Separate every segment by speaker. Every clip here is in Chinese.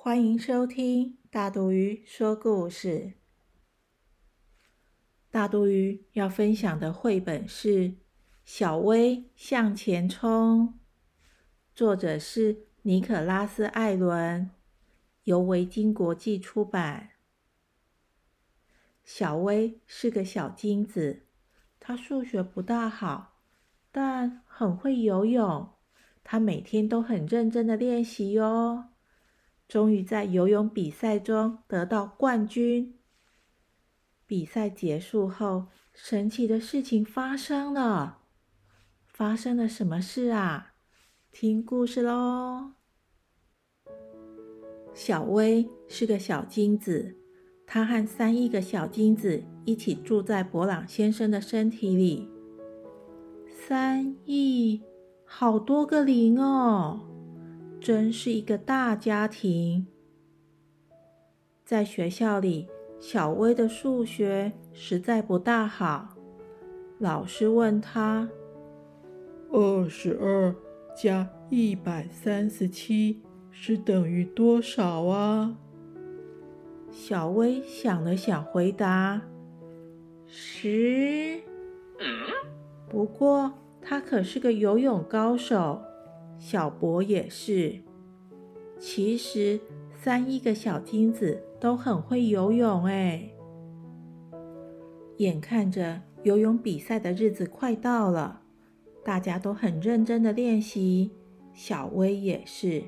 Speaker 1: 欢迎收听大肚鱼说故事。大肚鱼要分享的绘本是《小薇向前冲》，作者是尼可拉斯·艾伦，由维京国际出版。小薇是个小金子，她数学不大好，但很会游泳。她每天都很认真的练习哟。终于在游泳比赛中得到冠军。比赛结束后，神奇的事情发生了。发生了什么事啊？听故事喽！小薇是个小金子，她和三亿个小金子一起住在博朗先生的身体里。三亿，好多个零哦！真是一个大家庭。在学校里，小薇的数学实在不大好。老师问他：“
Speaker 2: 二十二加一百三十七是等于多少啊？”
Speaker 1: 小薇想了想，回答：“十。”不过他可是个游泳高手。小博也是。其实三亿个小金子都很会游泳哎。眼看着游泳比赛的日子快到了，大家都很认真的练习，小薇也是。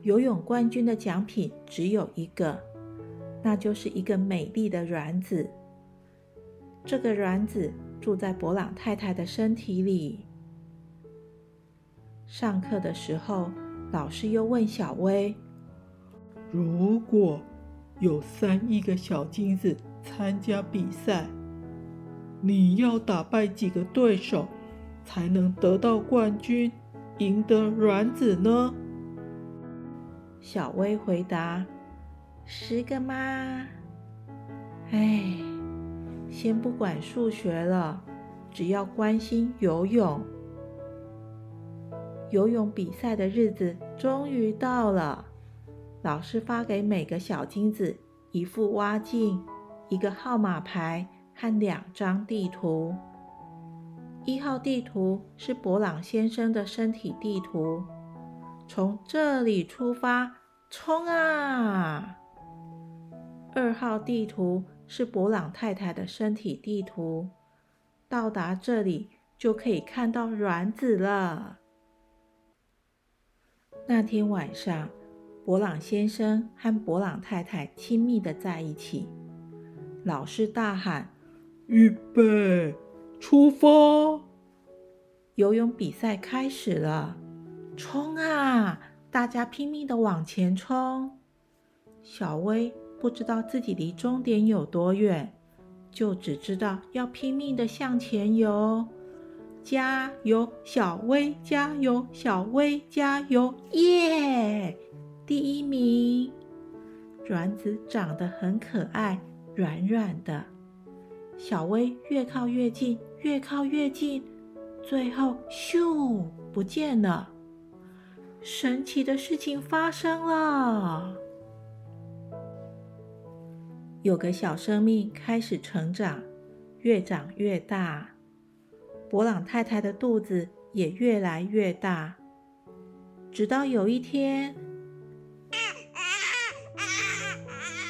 Speaker 1: 游泳冠军的奖品只有一个，那就是一个美丽的卵子。这个卵子住在博朗太太的身体里。上课的时候，老师又问小薇：“
Speaker 2: 如果有三亿个小金子参加比赛，你要打败几个对手才能得到冠军，赢得卵子呢？”
Speaker 1: 小薇回答：“十个吗？”哎，先不管数学了，只要关心游泳。游泳比赛的日子终于到了，老师发给每个小金子一副蛙镜、一个号码牌和两张地图。一号地图是博朗先生的身体地图，从这里出发，冲啊！二号地图是博朗太太的身体地图，到达这里就可以看到卵子了。那天晚上，博朗先生和博朗太太亲密的在一起。老师大喊：“
Speaker 2: 预备，出发！”
Speaker 1: 游泳比赛开始了，冲啊！大家拼命的往前冲。小薇不知道自己离终点有多远，就只知道要拼命的向前游。加油，小薇！加油，小薇！加油！耶！第一名！卵子长得很可爱，软软的。小薇越靠越近，越靠越近，最后咻，不见了。神奇的事情发生了，有个小生命开始成长，越长越大。博朗太太的肚子也越来越大，直到有一天，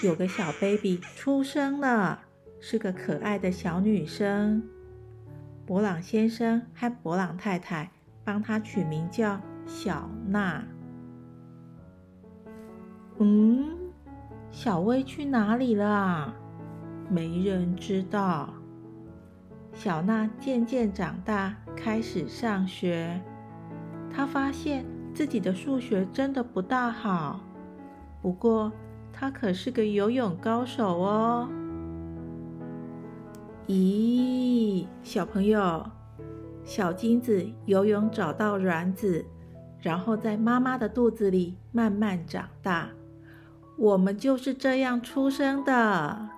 Speaker 1: 有个小 baby 出生了，是个可爱的小女生。博朗先生和博朗太太帮她取名叫小娜。嗯，小薇去哪里了？没人知道。小娜渐渐长大，开始上学。她发现自己的数学真的不大好。不过她可是个游泳高手哦。咦，小朋友，小金子游泳找到卵子，然后在妈妈的肚子里慢慢长大。我们就是这样出生的。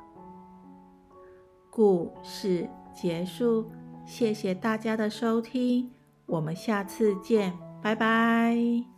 Speaker 1: 故事结束，谢谢大家的收听，我们下次见，拜拜。